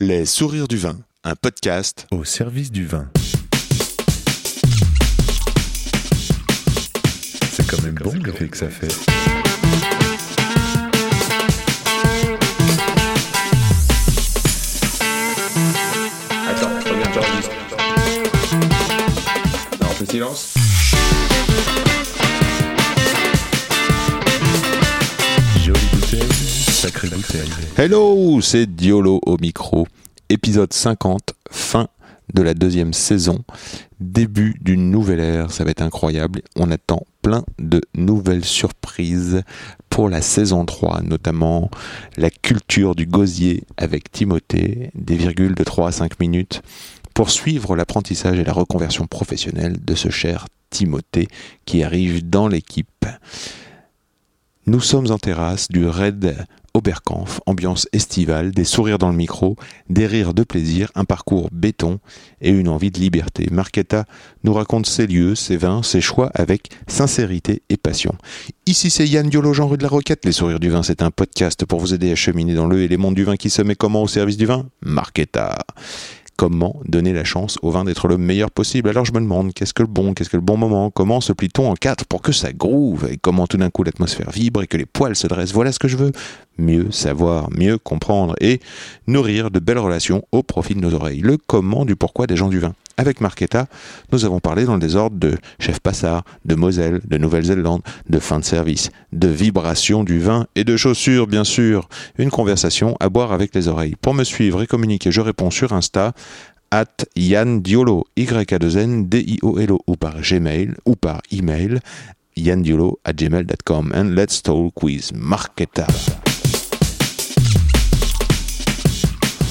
Les sourires du vin, un podcast au service du vin. C'est quand même bon l'effet que ça fait. Attends, regarde, j'enregistre. Non, on fait silence. Hello, c'est Diolo au micro. Épisode 50, fin de la deuxième saison, début d'une nouvelle ère, ça va être incroyable. On attend plein de nouvelles surprises pour la saison 3, notamment la culture du gosier avec Timothée, des virgules de 3 à 5 minutes, pour suivre l'apprentissage et la reconversion professionnelle de ce cher Timothée qui arrive dans l'équipe. Nous sommes en terrasse du Raid Oberkampf, ambiance estivale, des sourires dans le micro, des rires de plaisir, un parcours béton et une envie de liberté. Marquetta nous raconte ses lieux, ses vins, ses choix avec sincérité et passion. Ici c'est Yann Diolo, Jean rue de la Roquette. Les sourires du vin, c'est un podcast pour vous aider à cheminer dans le et les mondes du vin qui se met comment au service du vin? Marquetta comment donner la chance au vin d'être le meilleur possible. Alors je me demande, qu'est-ce que le bon, qu'est-ce que le bon moment? Comment se plie-t-on en quatre pour que ça groove? Et comment tout d'un coup l'atmosphère vibre et que les poils se dressent? Voilà ce que je veux. Mieux savoir, mieux comprendre et nourrir de belles relations au profit de nos oreilles. Le comment du pourquoi des gens du vin. Avec Marquetta, nous avons parlé dans le désordre de chef passard, de Moselle, de Nouvelle-Zélande, de fin de service, de vibration du vin et de chaussures, bien sûr. Une conversation à boire avec les oreilles. Pour me suivre et communiquer, je réponds sur Insta at Yann Diolo, y a 2 n d i o l o ou par Gmail ou par email yandiolo at gmail.com and let's talk with Marquetta.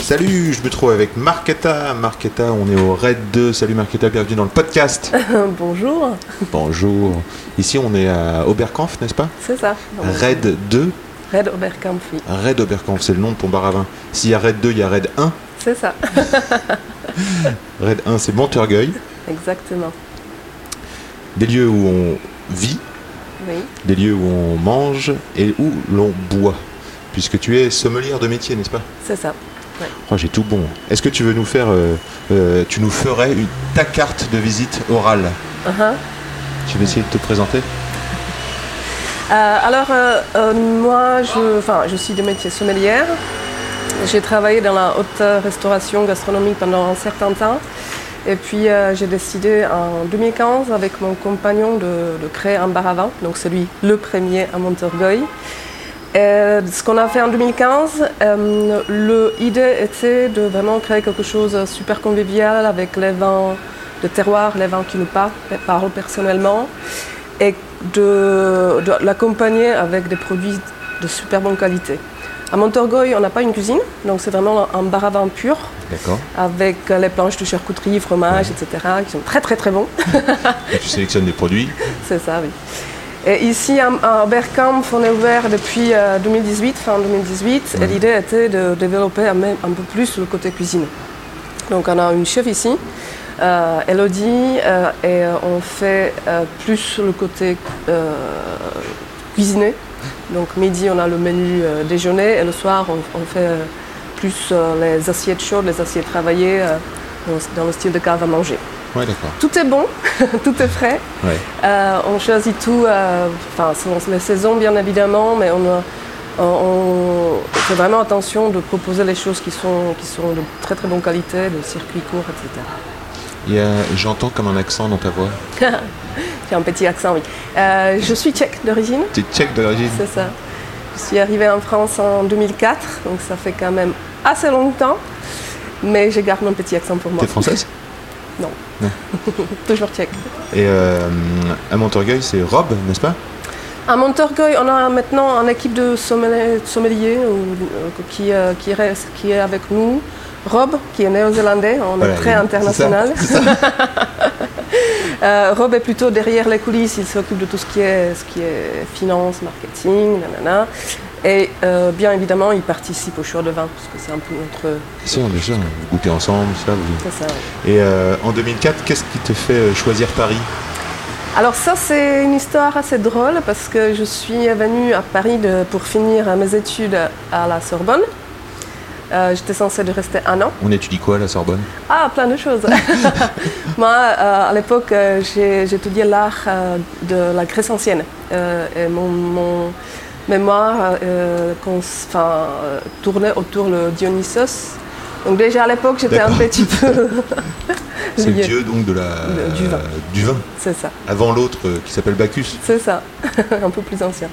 Salut, je me trouve avec Marquetta. Marquetta, on est au Raid 2. Salut Marquetta, bienvenue dans le podcast. Bonjour, Bonjour. Ici, on est à Oberkampf, n'est-ce pas? C'est ça. Raid 2. Red Oberkampf, oui. Raid Oberkampf, c'est le nom de ton bar à vin. S'il y a Raid 2, il y a Raid 1. C'est ça, Raid 1, c'est Montorgueil. exactement. Des lieux où on vit, Oui, des lieux où on mange et où l'on boit. Puisque tu es sommelière de métier, n'est-ce pas? C'est ça. Oh, j'ai tout bon. Est-ce que tu veux nous faire, euh, euh, tu nous ferais une, ta carte de visite orale Uh-huh. Tu veux essayer de te présenter? Euh, alors, moi, je, suis de métier sommelière. J'ai travaillé dans la haute restauration gastronomique pendant un certain temps. Et puis, euh, j'ai décidé en 2015, avec mon compagnon, de, de créer un bar à vin. Donc, c'est lui le premier à Montorgueil. Et ce qu'on a fait en 2015, euh, l'idée était de vraiment créer quelque chose de super convivial avec les vins de terroir, les vins qui nous par- parlent personnellement, et de, de l'accompagner avec des produits de super bonne qualité. À Montorgueil, on n'a pas une cuisine, donc c'est vraiment un bar à vin pur, D'accord. avec les planches de charcuterie, fromage, etc., qui sont très très très bons. Et tu sélectionnes des produits. C'est ça, oui. Et ici, à, Oberkampf, on est ouvert depuis euh, 2018, fin 2018, et l'idée était de développer un, peu plus le côté cuisine. Donc on a une chef ici, euh, Elodie, euh, et euh, on fait euh, plus le côté euh, cuisiné. Donc midi, on a le menu euh, déjeuner, et le soir, on, on fait euh, plus euh, les assiettes chaudes, les assiettes travaillées, euh, dans, dans le style de cave à manger. Ouais, d'accord. Tout est bon, tout est frais. Ouais. Euh, on choisit tout, euh, enfin selon les saisons bien évidemment, mais on, fait vraiment attention de proposer les choses qui sont, qui sont de très très bonne qualité, de circuit court, etc. J'entends comme un accent dans ta voix. J'ai un petit accent, oui. Euh, je suis tchèque d'origine, Tu es tchèque d'origine c'est ça. Je suis arrivée en France en 2004, donc ça fait quand même assez longtemps, mais je garde mon petit accent pour moi. T'es française? Non. Non. Toujours tchèque. Et euh, à Montorgueil, c'est Rob, n'est-ce pas? À Montorgueil, on a maintenant une équipe de sommeliers, sommeliers euh, qui, euh, qui, reste, qui est avec nous. Rob, qui est néo-zélandais, on Voilà, est très international. ça, Euh, Rob est plutôt derrière les coulisses, il s'occupe de tout ce qui est, ce qui est finance, marketing, nanana. Et euh, bien évidemment, il participe au choix de vin, parce que c'est un peu notre. Si, bien sûr. Vous goûtez ensemble, ça. Vous... Ça. Et euh, en 2004, qu'est-ce qui te fait choisir Paris? Alors ça, c'est une histoire assez drôle parce que je suis venue à Paris de- pour finir mes études à la Sorbonne. Euh, J'étais censée de rester un an. On étudie quoi à la Sorbonne? Ah, plein de choses. Moi, euh, à l'époque, euh, étudié l'art de la Grèce ancienne. Et mon, mon mémoire tournait autour de Dionysos. Donc déjà à l'époque, j'étais un petit peu... C'est le dieu donc de la, Le- du vin. du vin. C'est ça, Avant l'autre euh, qui s'appelle Bacchus. c'est ça. un peu plus ancien.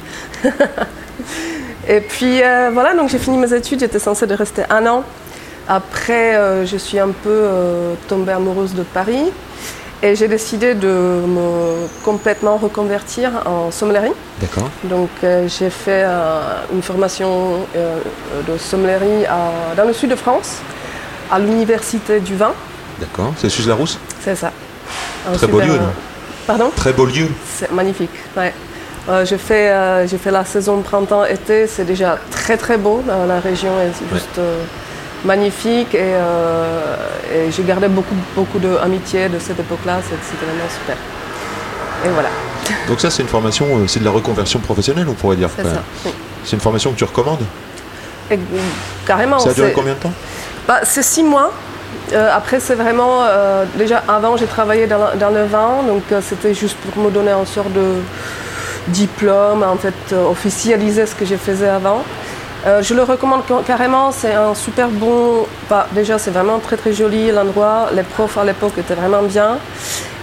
Et puis euh, voilà, donc j'ai fini mes études, j'étais censée de rester un an. Après, euh, je suis un peu euh, tombée amoureuse de Paris et j'ai décidé de me complètement reconvertir en sommellerie. D'accord. Donc j'ai fait une formation de sommellerie à- dans le sud de France, à l'université du vin. D'accord. C'est Suze Larousse? C'est ça. Un Très beau lieu, non? Pardon? Très beau lieu. C'est magnifique. Ouais. Euh, j'ai fait, euh, la saison printemps-été, c'est déjà très très beau. La, la région est juste euh, magnifique et, euh, et j'ai gardé beaucoup, beaucoup d'amitié de cette époque-là. C'est- C'était vraiment super. Et voilà, Donc ça c'est une formation, c'est de la reconversion professionnelle on pourrait dire. c'est oui. Une formation que tu recommandes Et, carrément. Ça a duré combien de temps Bah, c'est six mois. Euh, après, c'est vraiment. euh, déjà, avant, j'ai travaillé dans, le vin, donc euh, c'était juste pour me donner une sorte de diplôme, en fait, euh, officialiser ce que je faisais avant. Euh, je le recommande ca- carrément, c'est un super bon. bah, déjà, c'est vraiment très très joli l'endroit. Les profs à l'époque étaient vraiment bien.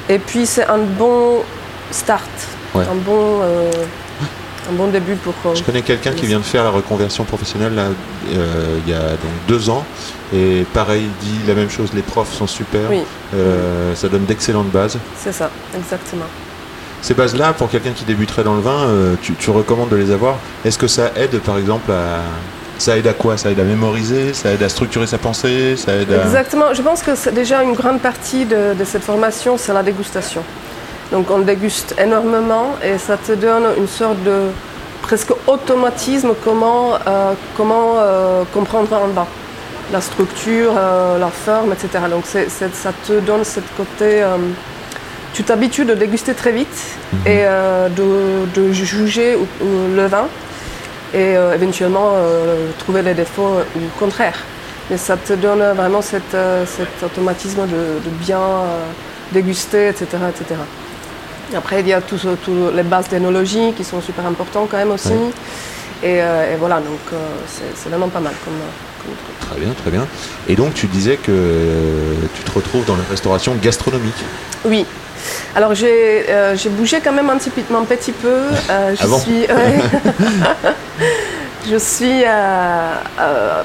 Et puis, c'est un bon start, Ouais. un, bon, euh, un bon début pour. euh, Je connais quelqu'un qui vient de faire la reconversion professionnelle là, il y a donc deux ans. Et pareil, il dit la même chose, les profs sont super. Oui, ça donne d'excellentes bases. c'est ça, exactement. Ces bases-là, pour quelqu'un qui débuterait dans le vin, euh, tu, recommandes de les avoir. Est-ce que ça aide, par exemple, à... Ça aide à quoi? Ça aide à mémoriser? Ça aide à structurer sa pensée? Exactement. Je pense que déjà une grande partie de, cette formation, c'est la dégustation. Donc on déguste énormément et ça te donne une sorte de presque automatisme comment, euh, euh, comprendre un vin. La structure, la forme, etc. Donc ça te donne ce côté... tu t'habitues de déguster très vite et euh, de, de juger ou- ou le vin et euh, éventuellement euh, trouver les défauts ou le contraire. Mais ça te donne vraiment cette, cet automatisme de, de bien déguster, etc., etc. Après, il y a tous les bases d'énologie qui sont super importantes quand même aussi. Et, et voilà, donc c'est vraiment pas mal comme. Très bien, très bien. Et donc, tu disais que tu te retrouves dans la restauration gastronomique. Oui. Alors j'ai euh, bougé quand même un petit, peu- un petit peu. Euh, je Ah bon suis, ouais. je suis, euh, à-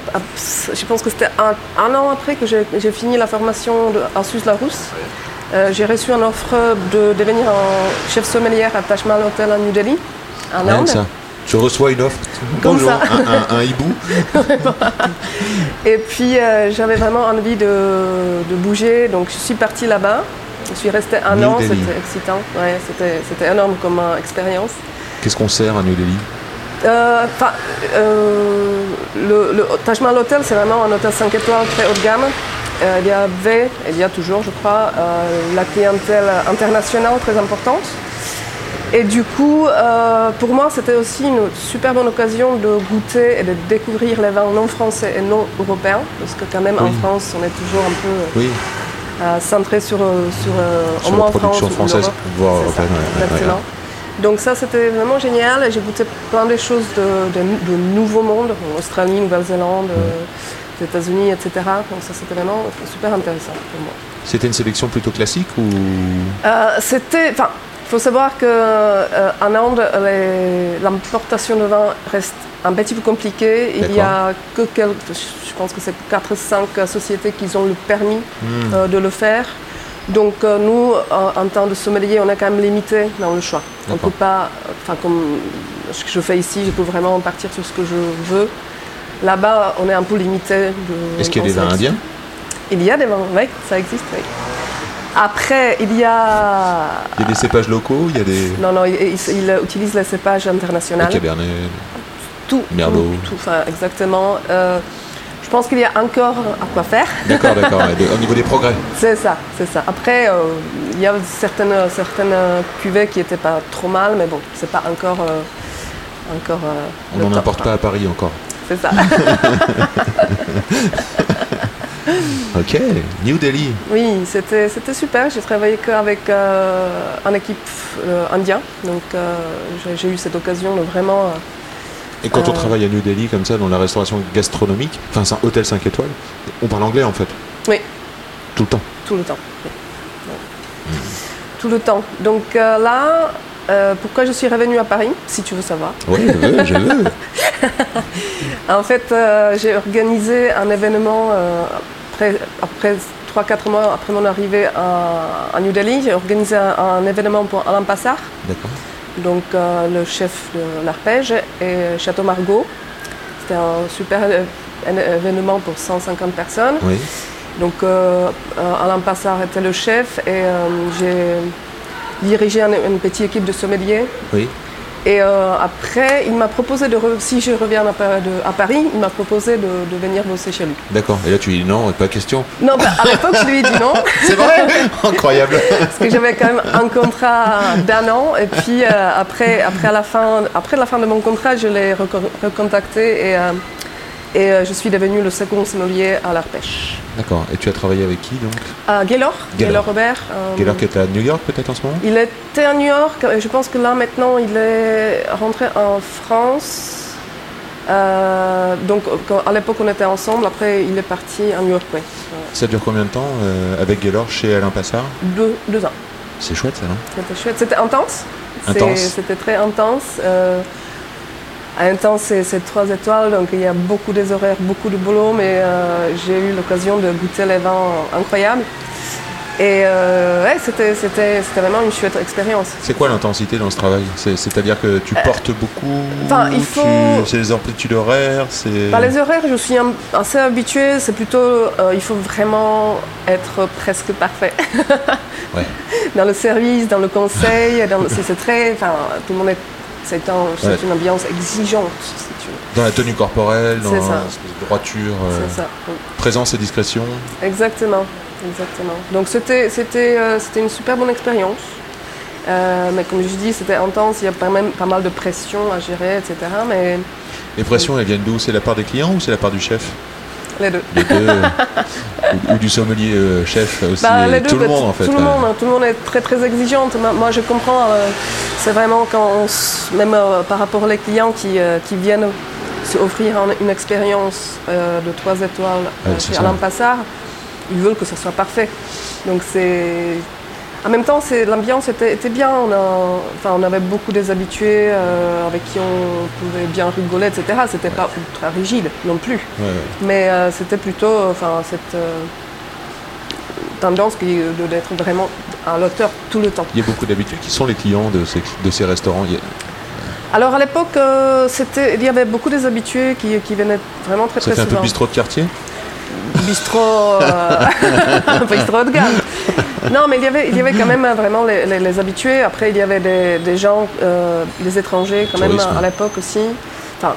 je pense que c'était un, un an après que j'ai fini la formation de, à Suze-Larousse. Euh, j'ai reçu une offre de devenir un chef sommelière à Taj Mahal Hotel à New Delhi, en Inde. Tu reçois une offre. Comme Bonjour, ça. Un, un- un hibou. Et puis euh, j'avais vraiment envie de, de bouger, donc je suis partie là-bas. Je suis restée un New an, Delhi. c'était excitant, ouais, c'était c'était énorme comme euh, expérience. Qu'est-ce qu'on sert à New Delhi? Euh, enfin, euh, le, le Taj Mahal Hotel, c'est vraiment un hôtel 5 étoiles très haut de gamme. Euh, il y avait, et il y a toujours, je crois, euh, la clientèle internationale très importante. Et du coup, euh, pour moi, c'était aussi une super bonne occasion de goûter et de découvrir les vins non français et non européens, parce que quand même Oui. en France, on est toujours un peu Oui, euh, centré sur, euh, sur, sur au moins la production France française, voire européenne. ouais, ouais, ouais. exactement. Donc ça, c'était vraiment génial. J'ai goûté plein de choses de, de, de nouveau monde, Australie, Nouvelle-Zélande, euh, les États-Unis, etc. Donc ça, c'était vraiment super intéressant pour moi. C'était une sélection plutôt classique ou? C'était, enfin, il faut savoir que euh, Inde, l'importation de vin reste un petit peu compliquée. Il y a que quelques, je pense que c'est 4-5 sociétés qui ont le permis Hmm. euh, de le faire. Donc euh, nous, en, tant que sommelier, on est quand même limité dans le choix. On ne peut pas, enfin comme ce que je fais ici, je peux vraiment partir sur ce que je veux. Là-bas, on est un peu limité. Est-ce qu'il y a des vins indiens? Il y a des vins, oui, ça existe, oui. Après, il y a... Il y a des cépages locaux, il y a des Non, non, il, il- il utilise les cépages internationaux. le cabernet. Tout, Merlot. tout, tout, enfin, exactement. Euh, je pense qu'il y a encore à quoi faire. D'accord, d'accord. au niveau des progrès. C'est ça, c'est ça. Après, euh, il y a certaines, certaines cuvées qui n'étaient pas trop mal, mais bon, c'est pas encore. euh, encore On n'en importe hein. pas à Paris encore. c'est ça. Ok, New Delhi. Oui, c'était c'était super. J'ai travaillé qu'avec euh, une équipe euh, indienne, donc euh, j'ai- j'ai eu cette occasion de vraiment. euh, Et quand on Euh. travaille à New Delhi, comme ça, dans la restauration gastronomique, enfin, c'est un hôtel 5 étoiles, on parle anglais en fait. Oui. Tout le temps. Tout le temps. oui. Ouais. Tout le temps. Donc là, euh, pourquoi je suis revenue à Paris, si tu veux savoir. Oui, je veux, je veux. En fait, euh, j'ai organisé un événement euh, après, après 3-4 mois après mon arrivée à, à New Delhi. J'ai organisé un, un événement pour Alain Passard, D'accord. donc le chef de l'arpège, et Château Margaux. C'était un super un événement pour 150 personnes. Oui. Donc Alain Passard était le chef et j'ai dirigé un- une petite équipe de sommeliers. Oui. Et euh, après, il m'a proposé de, re- si je reviens à, Pa- de- à Paris, il m'a proposé de, de venir bosser chez lui. D'accord. Et là, tu dis non, pas question. Non, bah, à l'époque, je lui ai dit non, C'est vrai Incroyable. parce que j'avais quand même un contrat d'un an. Et puis euh, après, la fin, après la fin de mon contrat, je l'ai reco- recontacté et, euh, et je suis devenue le second sommelier à l'Arpèche. D'accord. Et tu as travaillé avec qui donc? À Gaylor, Gaylor. Gaylor Robert. euh, heure qui est à New York peut-être en ce moment? Il était à New York, et je pense que là maintenant il est rentré en France. Euh, donc à l'époque on était ensemble, après il est parti à New York. Ça dure combien de temps euh, avec Gaylor chez Alain Passard? Deux, deux ans. C'est chouette ça, non? C'était chouette, c'était intense. Intense. C'était très intense. Euh, intense, c'est c'est trois étoiles, donc il y a beaucoup des horaires, beaucoup de boulot, mais euh, j'ai eu l'occasion de goûter les vins incroyables. Et euh, ouais, c'était vraiment une chouette expérience. C'est quoi l'intensité dans ce travail? C'est- C'est-à-dire que tu portes beaucoup Euh, enfin, il faut- C'est les amplitudes horaires. Par les horaires, je suis assez habituée. C'est plutôt, euh, il faut vraiment être presque parfait. Ouais. Dans le service, dans le conseil, c'est très, enfin, tout le monde est, c'est un- c'est Ouais. une ambiance exigeante, si tu veux. Dans la tenue corporelle, dans de droiture, euh, C'est ça. oui. présence et discrétion. Exactement, exactement. Donc c'était, c'était, euh, une super bonne expérience. Euh, mais comme je dis, c'était intense. Il y a pas, même, pas mal de pression à gérer, etc. Mais Les pressions, elles viennent d'où? C'est la part des clients ou c'est la part du chef? Les deux. Les deux. ou, ou du sommelier euh, chef aussi. Bah, et les deux, tout le bah, monde en fait. Tout le euh. monde, hein, tout le monde est très très exigeante. Moi, je comprends. euh, c'est vraiment quand, on même euh, par rapport aux clients qui, qui viennent offrir un- une expérience de trois étoiles chez. Alain Passard, ils veulent que ça soit parfait. Donc c'est. En même temps, l'ambiance était, était bien. On, a- enfin, on avait beaucoup des habitués euh, avec qui on pouvait bien rigoler, etc. C'était pas ultra rigide non plus. Ouais, ouais. Mais euh, c'était plutôt enfin, cette euh, tendance d'être vraiment à l'auteur tout le temps. Il y a beaucoup d'habitudes. Qui sont les clients de ces, de ces restaurants Alors à l'époque, euh, c'était, il y avait beaucoup des habitués qui, qui venaient vraiment très très fait un peu souvent. bistrot de quartier? Bistrot, euh, bistrot de gamme. Non, mais il y avait, il y avait quand même euh, vraiment les, les- les habitués. Après, il y avait des, des gens, euh, des étrangers quand même à l'époque aussi. Enfin,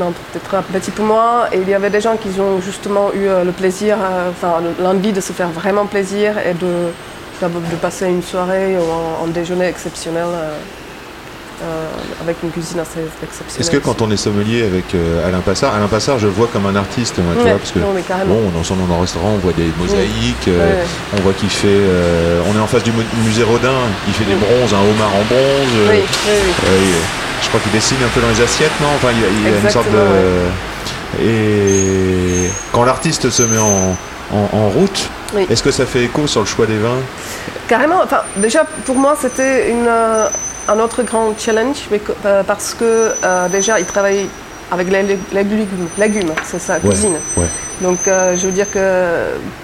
non, peut-être un petit peu moins. Et il y avait des gens qui ont justement eu euh, le plaisir, euh, enfin l'envie de se faire vraiment plaisir et de, de passer une soirée ou un, un déjeuner exceptionnel. euh, avec une cuisine assez exceptionnelle. Est-ce que quand on est sommelier avec euh, Alain Passard, Alain Passard, je le vois comme un artiste, moi, tu vois, parce que non, bon, on est ensemble dans un restaurant, on voit des mosaïques, euh, Ouais. on voit qu'il fait, euh, on est en face du mu- musée Rodin, il fait des Oui. bronzes, un homard en bronze. euh, Oui, oui, euh, je crois qu'il dessine un peu dans les assiettes, non? Enfin, il y a, il a une sorte de. Et quand l'artiste se met en, en- en route, Oui. est-ce que ça fait écho sur le choix des vins? Carrément, enfin, déjà pour moi c'était une, euh, un autre grand challenge euh, parce que euh, déjà il travaille avec les, lég- les légumes, légumes c'est sa cuisine. ouais. Donc euh, je veux dire que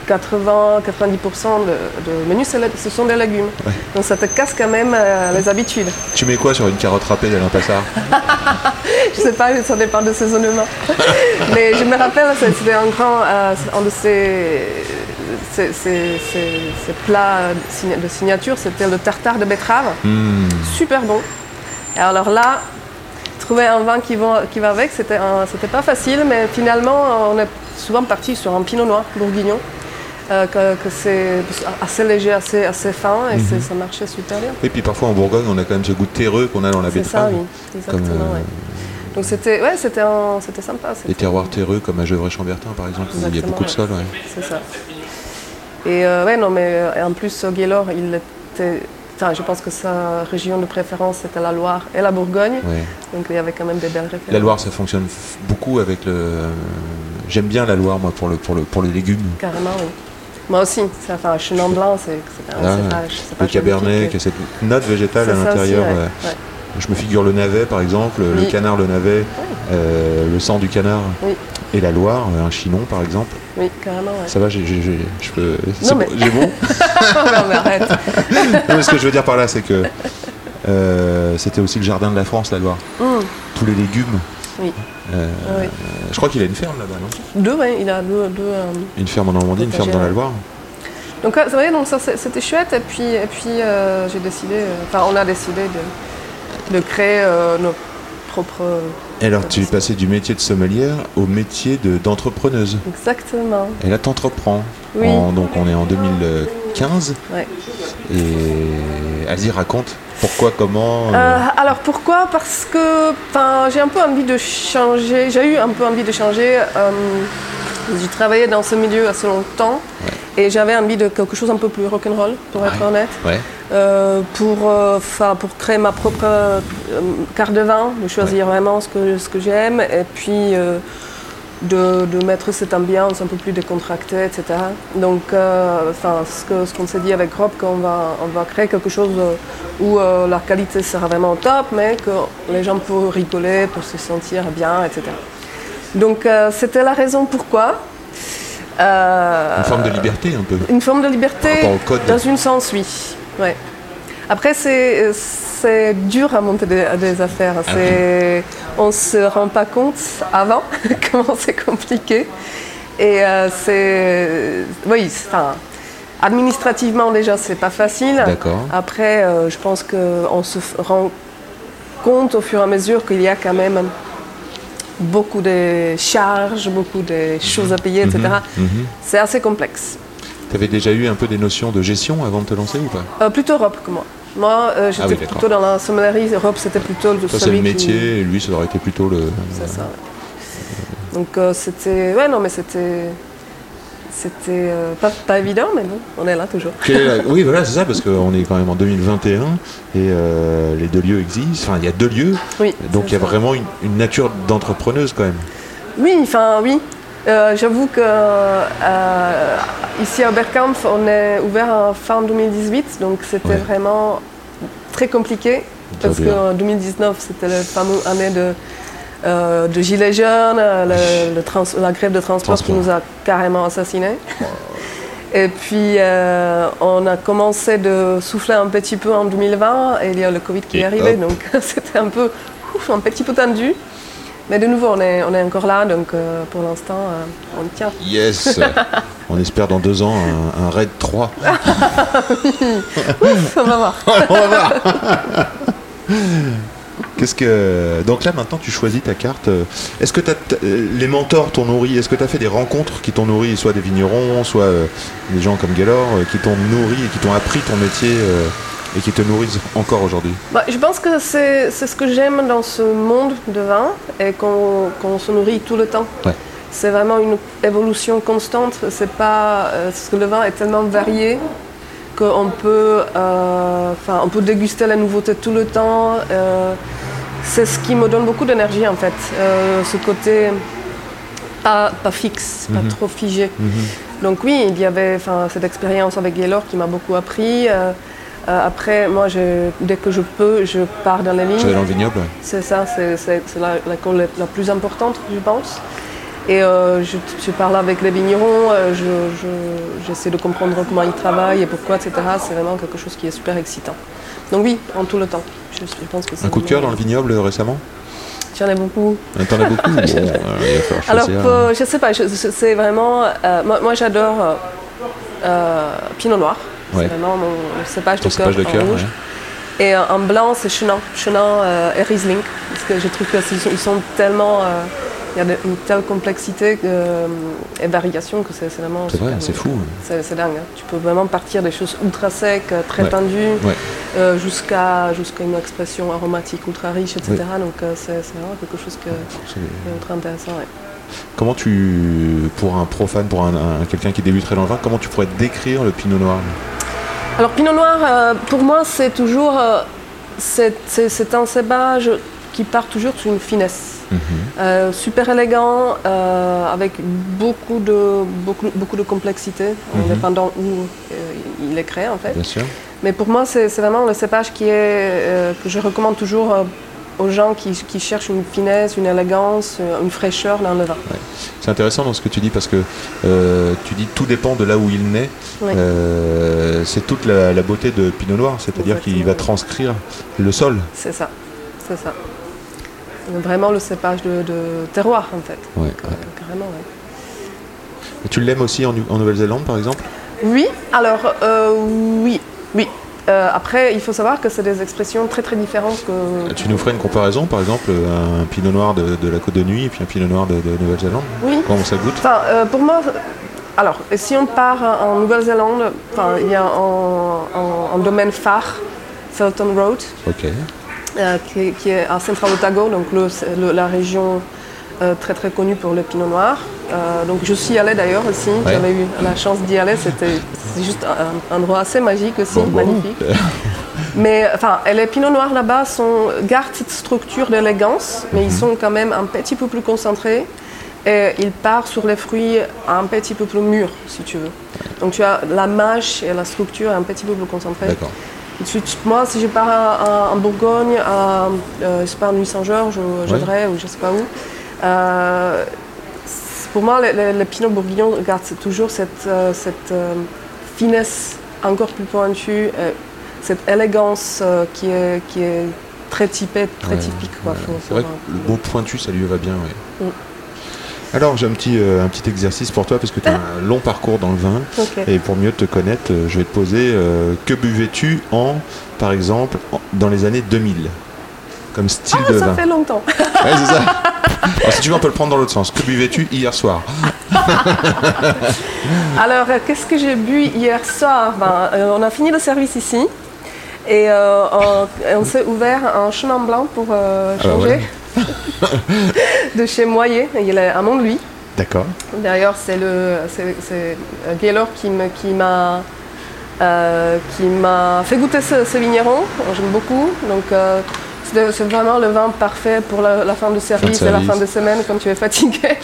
80-90% de, de menus ce sont des légumes. Ouais. Donc ça te casse quand même euh, les habitudes. Tu mets quoi sur une carotte râpée d'Alain Passard Je sais pas, ça dépend de saisonnement. Mais je me rappelle, c'était un grand, euh, un de ces, ces, ces- ces- ces plats de signa- de signature, c'était le tartare de betterave. Hmm. super bon. Et alors là, trouver un vin qui va, qui va avec, c'était pas facile, mais finalement, on est souvent parti sur un pinot noir bourguignon, euh, que, que c'est assez léger, assez, assez fin, et c'est- ça marchait super bien. Et puis parfois en Bourgogne, on a quand même ce goût terreux qu'on a dans la C'est ça, betterave. oui, Comme, exactement. euh, ouais. Donc c'était ouais, c'était c'était sympa. des terroirs terreux comme à Gevrey-Chambertin par exemple, où il y a beaucoup de sol. ouais. C'est ça. Et euh, ouais, non, mais en plus, Gaylord, il était. Enfin, je pense que sa région de préférence c'était la Loire et la Bourgogne. Ouais. Donc il y avait quand même des belles références. La Loire, ça fonctionne beaucoup avec le. Euh, J'aime bien la Loire, moi, pour le, pour le, pour les légumes. Carrément, oui. Moi aussi. Enfin, chenin blanc, c'est c'est pas, Ah, c'est pas, c'est pas Le cabernet, qui a cette note végétale à l'intérieur. ouais. ouais. Ouais. Je me figure le navet, par exemple, le canard, le navet, euh, le sang du canard Oui. et la Loire, euh, un chinon, par exemple. Oui, carrément, ouais. Ça va, j'ai, je peux. mais- bon, j'ai bon. non, mais arrête. Non, mais ce que je veux dire par là, c'est que euh, c'était aussi le jardin de la France, la Loire. Hum, Tous les légumes. Oui. Euh, oui. je crois qu'il a une ferme là-bas, non? Deux, ouais, il a deux. deux, euh, Une ferme en Normandie, une ferme dans la. Loire. Donc, euh, vous voyez, donc ça, c'est- c'était chouette. Et puis, et puis euh, j'ai décidé, enfin, on a décidé de, de créer nos propres. Et alors, tu es passé du métier de sommelière au métier de- d'entrepreneuse. Exactement. Et là, t'entreprends. Oui. En- donc, on est en 2015. Ouais. Et vas-y, raconte. Pourquoi, comment euh, Euh, alors pourquoi? Parce que j'ai un peu envie de changer. J'ai eu un peu envie de changer. euh, j'ai travaillé dans ce milieu assez longtemps et j'avais envie de quelque chose un peu plus rock'n'roll, pour être honnête. Ouais. Euh, pour, créer ma propre carte de vin, de choisir vraiment ce que, ce que j'aime et puis de, de mettre cette ambiance un peu plus décontractée, etc. Donc, euh, ce qu'on s'est dit avec Rob, qu'on va, on va créer quelque chose euh, où euh, la qualité sera vraiment au top, mais que les gens peuvent rigoler, peuvent se sentir bien, etc. Donc, euh, c'était la raison pourquoi. Une forme de liberté, un peu. une forme de liberté, code. dans une sens, oui. Ouais. Après, c'est, dur à monter des, des affaires. Ah on ne se rend pas compte avant comment c'est compliqué. Et euh, c'est. Oui, enfin, administrativement déjà, c'est pas facile. D'accord. Après, euh, je pense qu'on se rend compte au fur et à mesure qu'il y a quand même beaucoup de charges, beaucoup de choses à payer, etc. Mhm. C'est assez complexe. Tu avais déjà eu un peu des notions de gestion avant de te lancer ou pas? Euh, plutôt Europe que moi. Moi, euh, j'étais Ah oui, d'accord. plutôt dans la sommellerie. Europe, c'était plutôt le Toi, c'est le qui- métier, et lui, ça aurait été plutôt le. C'est ça. ouais. Donc euh, c'était, ouais, non, mais c'était, c'était euh, pas, pas évident, mais bon, on est là toujours. Oui, voilà, c'est ça, parce qu'on est quand même en 2021 et les deux lieux existent. Enfin, il y a deux lieux, Oui. donc il y a ça. vraiment une, une nature d'entrepreneuse quand même. Oui, enfin oui. Euh, J'avoue que euh, ici à Oberkampf, on est ouvert en fin 2018, donc c'était Ouais. vraiment très compliqué parce Très bien. qu'en 2019, c'était la fameuse année de, euh, de Gilets jaunes, le- le trans- la grève de transport, Transport. qui nous a carrément assassinés. Et puis on a commencé de souffler un petit peu en 2020 et il y a le Covid qui Et est arrivé, hop. donc c'était un peu ouf, un petit peu tendu. Mais de nouveau, on est, on est encore là, donc euh, pour l'instant, euh, on tient. Yes On espère dans deux ans un, un raid 3. On va voir. On va voir Qu'est-ce que donc là maintenant tu choisis ta carte. Est-ce que t'as- t'as- euh, les mentors t'ont nourri? Est-ce que tu as fait des rencontres qui t'ont nourri, soit des vignerons, soit des gens comme Gaylor euh, qui t'ont nourri et qui t'ont appris ton métier et qui te nourrissent encore aujourd'hui Bah, je pense que c'est ce que j'aime dans ce monde de vin et qu'on qu'on se nourrit tout le temps. Ouais. C'est vraiment une évolution constante. C'est pas euh, parce que le vin est tellement varié qu'on peut, euh, on peut déguster la nouveauté tout le temps. euh, c'est ce qui me donne beaucoup d'énergie en fait. Euh, ce côté pas, pas fixe, pas trop figé. Donc oui, il y avait enfin, cette expérience avec Gaylor qui m'a beaucoup appris. Euh, après, moi, je- dès que je peux, je pars dans les Tu vas lignes. dans le vignoble. C'est ça, c'est la, la colle la plus importante, je pense. Et euh, je, je parle avec les vignerons, euh, je- je- j'essaie de comprendre comment ils travaillent et pourquoi, etc. C'est vraiment quelque chose qui est super excitant. Donc oui, en tout le temps. Je, pense que Un coup de cœur dans le vignoble récemment? J'en ai beaucoup. T'en as beaucoup Bon, euh, Alors, pour- je sais pas, c'est vraiment. moi, moi, j'adore Pinot Noir. Ouais. C'est vraiment mon cépage Ton de cœur. en rouge. ouais. Et euh, en blanc, c'est Chenin. Chenin euh, et Riesling. Parce que je trouve qu'ils sont, ils sont tellement. euh, il y a une telle complexité et variation que c'est vraiment. C'est vrai, c'est fou. C'est c'est dingue. hein. Tu peux vraiment partir des choses ultra secs, très tendues. Jusqu'à une expression aromatique ultra riche, etc. Donc c'est vraiment quelque chose que, qui est ultra intéressant. Comment tu, pour un profane, pour un, un- quelqu'un qui débuterait dans le vin, comment tu pourrais décrire le pinot noir Alors Pinot Noir, euh, pour moi, c'est toujours euh, c'est un cépage qui part toujours sur une finesse. Euh, super élégant, euh, avec beaucoup de, beaucoup, beaucoup de complexité, Mhm. dépendant où il est créé en fait. Bien sûr. Mais pour moi, c'est vraiment le cépage qui est, que je recommande toujours aux gens qui, qui cherchent une finesse, une élégance, euh, une fraîcheur dans le vin. C'est intéressant dans ce que tu dis parce que euh, tu dis tout dépend de là où il naît. Euh, c'est toute la, la beauté de Pinot Noir, c'est-à-dire qu'il va transcrire le sol. C'est ça, c'est ça. Vraiment le cépage de, de terroir en fait. Ouais, carrément, tu l'aimes aussi en, en Nouvelle-Zélande, par exemple? Oui, alors euh, oui, oui. Euh, après, il faut savoir que c'est des expressions très très différentes que. Tu nous ferais une comparaison, par exemple, un Pinot Noir de, de la Côte de Nuit et puis un Pinot Noir de, de Nouvelle-Zélande? Oui. Comment ça goûte? Enfin, euh, pour moi, alors si on part en Nouvelle-Zélande, il y a un, un- un domaine phare, Felton Road, euh, qui, est- qui est à Central Otago, donc le- c'est le- la région euh, très très connue pour le pinot noir. Euh, donc je suis allée d'ailleurs aussi, Ouais. j'avais eu la chance d'y aller, c'était juste un, un endroit assez magique aussi, Bon, bon. magnifique. Mais enfin, les pinots noirs là-bas sont, gardent cette structure d'élégance, mais Mhm. ils sont quand même un petit peu plus concentrés. Et ils partent sur les fruits un petit peu plus mûrs, si tu veux. Donc tu as la mâche et la structure un petit peu plus concentrée. D'accord. Ensuite, Moi, si je pars en Bourgogne, à, euh, je sais pas, à Nuit-Saint-Georges ou Gédray ou je sais pas où, euh, pour moi, les pinots bourguignons gardent toujours cette, euh, cette euh, finesse encore plus pointue, cette élégance qui, est, qui est très typée, très Ouais, typique. ouais. C'est vrai que le mot pointu, ça lui va bien. ouais. Mm. Alors, j'ai un petit, euh, un petit exercice pour toi, parce que tu as un long parcours dans le vin. Et pour mieux te connaître, je vais te poser euh, que buvais-tu en, par exemple, en- dans les années 2000 Comme style Ah, de ça vin. fait longtemps. Ouais, c'est ça. Alors, si tu veux, on peut le prendre dans l'autre sens. Que buvais-tu hier soir? Alors, euh, qu'est-ce que j'ai bu hier soir? Ben, euh, On a fini le service ici et euh, on, s'est ouvert un chemin blanc pour Ah bah changer de chez Moyer. Il est à Montluy. D'accord. D'ailleurs, c'est le c'est, c'est, Gaylor qui me- qui m'a qui m'a fait goûter ce, ce vigneron. J'aime beaucoup. Donc c'est, vraiment le vin parfait pour la, la fin de service, et la fin de semaine quand tu es fatigué.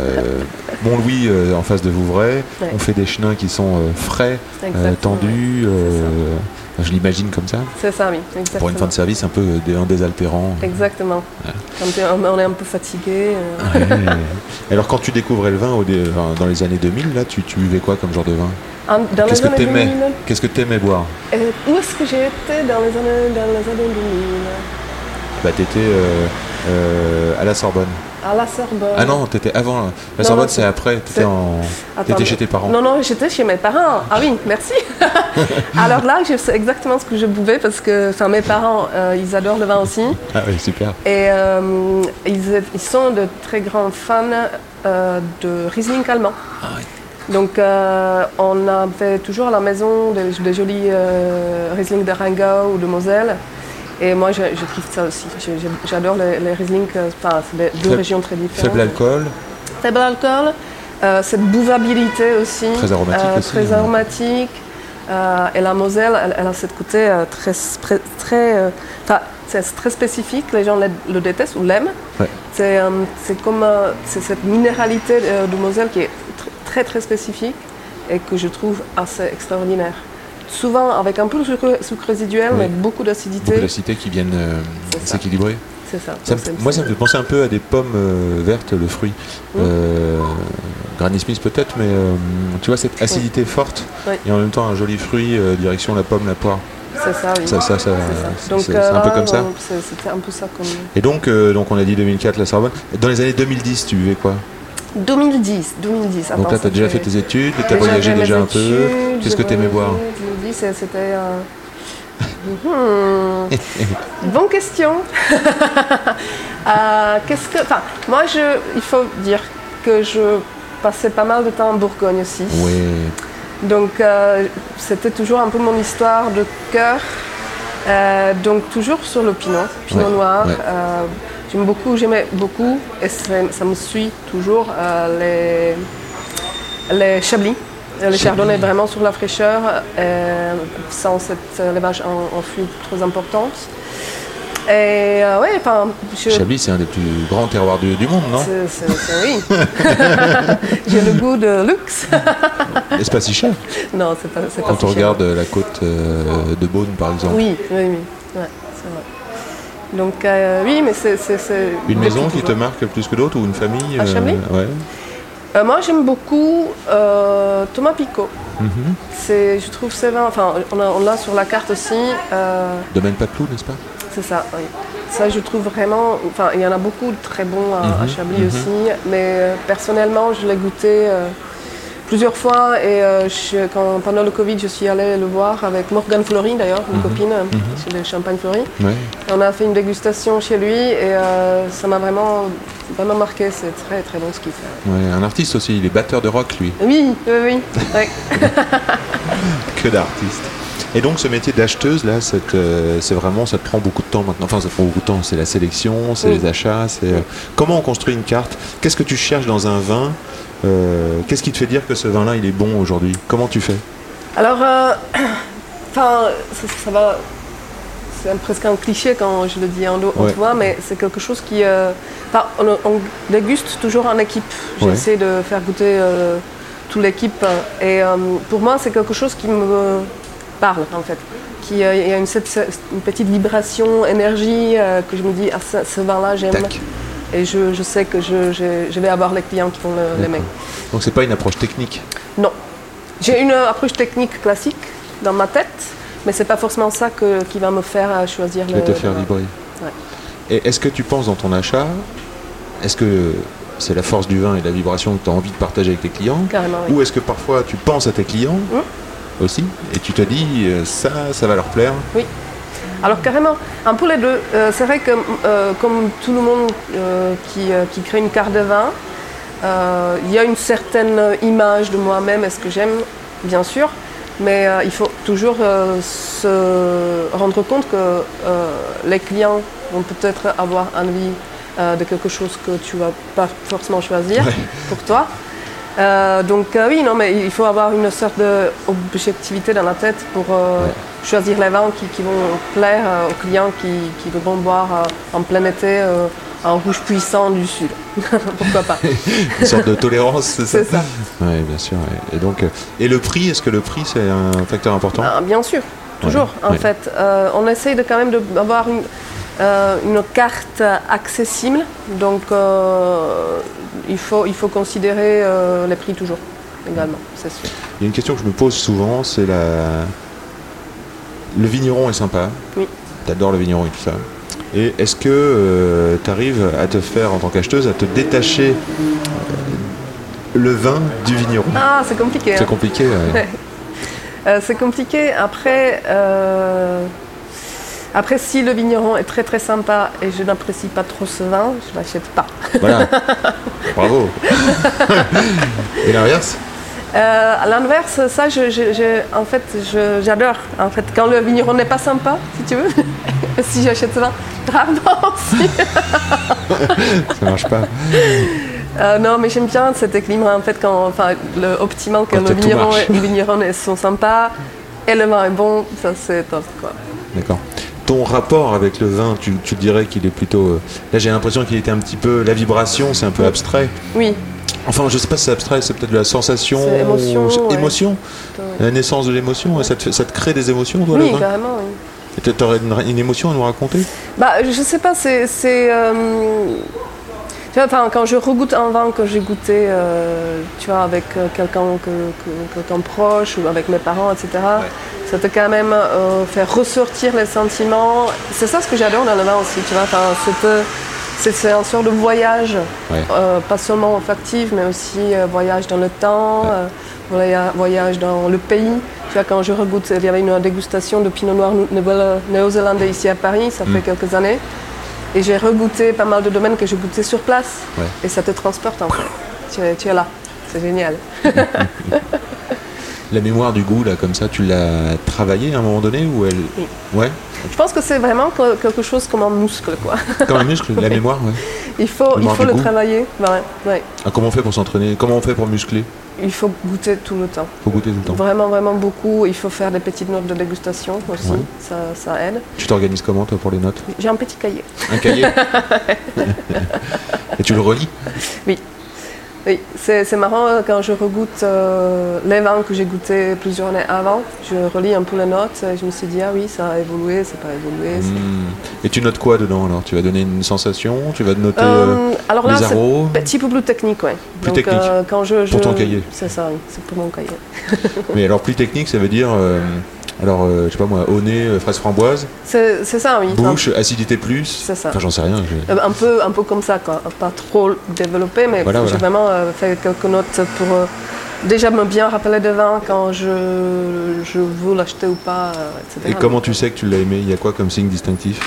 Euh, bon Louis, euh, en face de Vouvray, Ouais. on fait des chenins qui sont euh, frais, tendus. Euh, je l'imagine comme ça. C'est ça, oui. Exactement. Pour une fin de service un peu euh, un désaltérant. Exactement. Quand on est un peu fatigué. euh, Ouais. Alors quand tu découvrais le vin au dé- enfin, dans les années 2000, là, tu, tu buvais quoi comme genre de vin? Dans Qu'est-ce que t'aimais? 2000. Qu'est-ce que t'aimais boire? Euh, où est-ce que j'ai été dans les années, dans les années 2000 Bah t'étais euh, euh, à la Sorbonne. À la Sorbonne. Ah non, t'étais avant. La Non, Sorbonne c'est après. T'étais en. T'étais chez tes parents. Non, non, j'étais chez mes parents. Ah oui, merci. Alors là, je sais exactement ce que je buvais parce que enfin, mes parents, euh, ils adorent le vin aussi. Ah oui, super. Et euh, ils, sont de très grands fans euh, de Riesling allemand. Ah Donc euh, on avait toujours à la maison des, des jolis euh, Riesling de Rheingau ou de Moselle. Et moi, je, je kiffe ça aussi. J'adore les, les Riesling, euh, enfin, c'est deux régions très différentes. Faible alcool. Faible alcool, euh, cette bouvabilité aussi. Très aromatique euh, aussi, Très aromatique. Euh, et la Moselle, elle, elle a ce côté très, très, c'est très spécifique. Les gens le, le détestent ou l'aiment. Ouais. C'est comme cette minéralité de Moselle qui est tr- très très spécifique et que je trouve assez extraordinaire. Souvent avec un peu de sucre, sucre résiduel, Oui. mais beaucoup d'acidité. Beaucoup d'acidité qui viennent euh, s'équilibrer. C'est ça. Ça me- C'est- moi, ça me fait penser un peu à des pommes euh, vertes, le fruit. Mm. Euh, Granny Smith peut-être, mais tu vois cette acidité forte Oui. et en même temps un joli fruit, direction la pomme, la poire. C'est ça, oui. Ça, ça, ça, C'est un peu comme ça. c'est- C'était un peu ça comme. Et donc, euh, donc on a dit 2004 la Sorbonne. Dans les années 2010, tu vivais quoi? 2010, 2010. Donc là, tu as déjà fait tes études, tu as voyagé déjà un peu. Qu'est-ce que tu aimais boire 2010, c'est- c'était. euh, hmm, Bonne question. Euh, Qu'est-ce que. Enfin, moi, je, il faut dire que je passais pas mal de temps en Bourgogne aussi. Oui, Donc, euh, c'était toujours un peu mon histoire de cœur. Euh, donc toujours sur le pinot, pinot Ouais, noir. ouais. J'aime beaucoup, j'aimais beaucoup, et ça me suit toujours, euh, les, les chablis. Euh, Le chardonnay vraiment sur la fraîcheur, euh, sans cette élevage en, en fût trop importante. Et euh, ouais, enfin, je, Chablis, c'est un des plus grands terroirs du, du monde, non? Oui. J'ai le goût de luxe. Et c'est pas si cher. non, c'est pas, Quand si on cher. regarde la côte euh, de Beaune, par exemple. Oui, oui, oui. Ouais, c'est vrai. Donc, euh, oui, mais c'est. Une maison qui te marque plus que d'autres ou une famille À Chablis ouais. Euh, Moi, j'aime beaucoup euh, Thomas Picot. Mhm. C'est, je trouve c'est. Enfin, on, l'a sur la carte aussi. euh, Domaine Paclou, n'est-ce pas? C'est ça, oui. Ça, je trouve vraiment. Enfin, il y en a beaucoup de très bons à, à Mhm, Chablis mhm. aussi. Mais euh, personnellement, je l'ai goûté euh, plusieurs fois. Et euh, je- quand, pendant le Covid, je suis allée le voir avec Morgane Flory, d'ailleurs, une Mhm, copine, mhm. chez les Champagne Flory. Ouais. On a fait une dégustation chez lui et euh, ça m'a vraiment, vraiment marqué. C'est très très bon ce qu'il fait. Ouais, Un artiste aussi, il est batteur de rock, lui. Oui, oui, oui. Ouais. Que d'artiste. Et donc ce métier d'acheteuse, là, euh, c'est vraiment, ça te prend beaucoup de temps maintenant. Enfin, ça te prend beaucoup de temps. C'est la sélection, c'est Oui. les achats. C'est euh, comment on construit une carte? Qu'est-ce que tu cherches dans un vin Euh, Qu'est-ce qui te fait dire que ce vin-là, il est bon aujourd'hui? Comment tu fais? Alors, euh, enfin, ça, ça va. C'est presque un cliché quand je le dis en Ouais. voix, mais c'est quelque chose qui. euh, enfin, on, on déguste toujours en équipe. Ouais. J'essaie de faire goûter euh, toute l'équipe. Et pour moi, c'est quelque chose qui me parle, en fait. Il y a une, petite vibration, énergie, que je me dis, ah, ce, ce vin-là, j'aime. Et je, je sais que je, je- je vais avoir les clients qui vont l'aimer. Donc c'est pas une approche technique. Non. J'ai une approche technique classique dans ma tête, mais c'est pas forcément ça que- qui va me faire euh, choisir qui le. va te faire vibrer. Ouais. Et est-ce que tu penses dans ton achat, est-ce que c'est la force du vin et la vibration que tu as envie de partager avec tes clients Carrément, oui. Ou est-ce que parfois tu penses à tes clients Mm. aussi et tu te dis euh, ça, ça va leur plaire Alors carrément, un peu les deux. Euh, c'est vrai que euh, comme tout le monde euh, qui, qui crée une carte de vin, il y a une certaine image de moi-même et ce que j'aime, bien sûr, mais il faut toujours se rendre compte que les clients vont peut-être avoir envie de quelque chose que tu vas pas forcément choisir Ouais. pour toi. Donc oui, non, mais il faut avoir une sorte d'objectivité dans la tête pour Ouais. Choisir les vins qui, qui vont plaire euh, aux clients qui, qui voudront boire euh, en plein été euh, un rouge puissant du sud. Pourquoi pas? Une sorte de tolérance, c'est ça? C'est ça. Oui, bien sûr. ouais. Et donc, euh, et le prix, est-ce que le prix c'est un facteur important? Ah, bien sûr, toujours. Ouais, En ouais. fait, Euh, on essaye de quand même d'avoir une, euh, une carte accessible. Donc, euh, il, faut, il faut considérer euh, les prix toujours également, c'est sûr. Il y a une question que je me pose souvent, c'est la. Le vigneron est sympa. Oui. T'adores le vigneron et tout ça. Et est-ce que tu arrives à te faire, en tant qu'acheteuse, à te détacher euh, le vin du vigneron? Ah, c'est compliqué. C'est hein. compliqué. ouais. Euh, c'est compliqué. Après, euh, après, si le vigneron est très très sympa et je n'apprécie pas trop ce vin, je l'achète pas. Voilà. Bravo. et l'inverse? Euh, à l'inverse, ça, je, je- je- en fait, j'adore. En fait, quand le vigneron n'est pas sympa, si tu veux, si j'achète ce vin, rarement aussi. Ça marche pas. Euh, non, mais j'aime bien cet équilibre. En fait, quand, enfin, le optimal Quand le vigneron, et, le vigneron est- sont sympas et le vin est bon, ça c'est top. Quoi. D'accord. Ton rapport avec le vin, tu, tu dirais qu'il est plutôt. euh, Là, j'ai l'impression qu'il était un petit peu. La vibration, c'est un peu abstrait. Oui, Enfin, je sais pas si c'est abstrait, c'est peut-être de la sensation. Émotion, ou- ouais. oui. La naissance de l'émotion, et ça te, fait- ça te crée des émotions, toi, Oui, carrément. Oui. Et t'a- T'aurais une, une émotion à nous raconter Bah, je sais pas, c'est. euh, tu vois, enfin, quand je regoute un vin que j'ai goûté, euh, tu vois, avec euh, quelqu'un que, que- quelqu'un proche ou avec mes parents, etc., ça te quand même euh, faire ressortir les sentiments. C'est ça ce que j'adore dans le vin aussi, tu vois. Enfin, c'est, c'est, un sort de voyage, Ouais. euh, pas seulement olfactif, mais aussi euh, voyage dans le temps, euh, voya- voyage dans le pays. Tu vois, quand je regoute, il y avait une dégustation de Pinot Noir néo-zélandais ici à Paris, ça fait Mm. quelques années. Et j'ai regoûté pas mal de domaines que j'ai goûté sur place. Ouais. Et ça te transporte en fait. Tu es, tu es là. C'est génial. La mémoire du goût, là, comme ça, tu l'as travaillée à un moment donné ou elle... Oui. Ouais, Je pense que c'est vraiment que- quelque chose comme un muscle, quoi. comme un muscle, la mémoire, ouais. Il faut, il le goût. travailler. Ouais, ouais. Ah, comment on fait pour s'entraîner? Comment on fait pour muscler? Il faut goûter tout le temps. Faut goûter tout le temps. Vraiment, vraiment beaucoup. Il faut faire des petites notes de dégustation aussi. Ouais. Ça, ça aide. Tu t'organises comment, toi, pour les notes? J'ai un petit cahier. Un cahier Et tu le relis? Oui, c'est c'est marrant euh, quand je regoute euh, les vins que j'ai goûtés plusieurs années avant. Je relis un peu les notes et je me suis dit, ah oui, ça a évolué, ça n'a pas évolué. Hmm. Et tu notes quoi dedans, alors? Tu vas donner une sensation? Tu vas noter euh, Euh, alors là, les c'est arômes? un petit peu plus technique, ouais. Plus Donc, technique. euh, quand je, je- Pour ton cahier. C'est ça, oui, c'est pour mon cahier. Mais alors, plus technique, ça veut dire... alors, euh, je sais pas moi, au nez, euh, fraise framboise, C'est ça, oui. bouche, acidité plus. C'est ça. Enfin, j'en sais rien. je- Euh, Un peu, un peu comme ça, quoi. Pas trop développé, mais Voilà, j'ai vraiment euh, fait quelques notes pour euh, déjà me bien rappeler de vin quand je, je veux l'acheter ou pas, etc. Et comment tu sais que tu l'as aimé? Il y a quoi comme signe distinctif?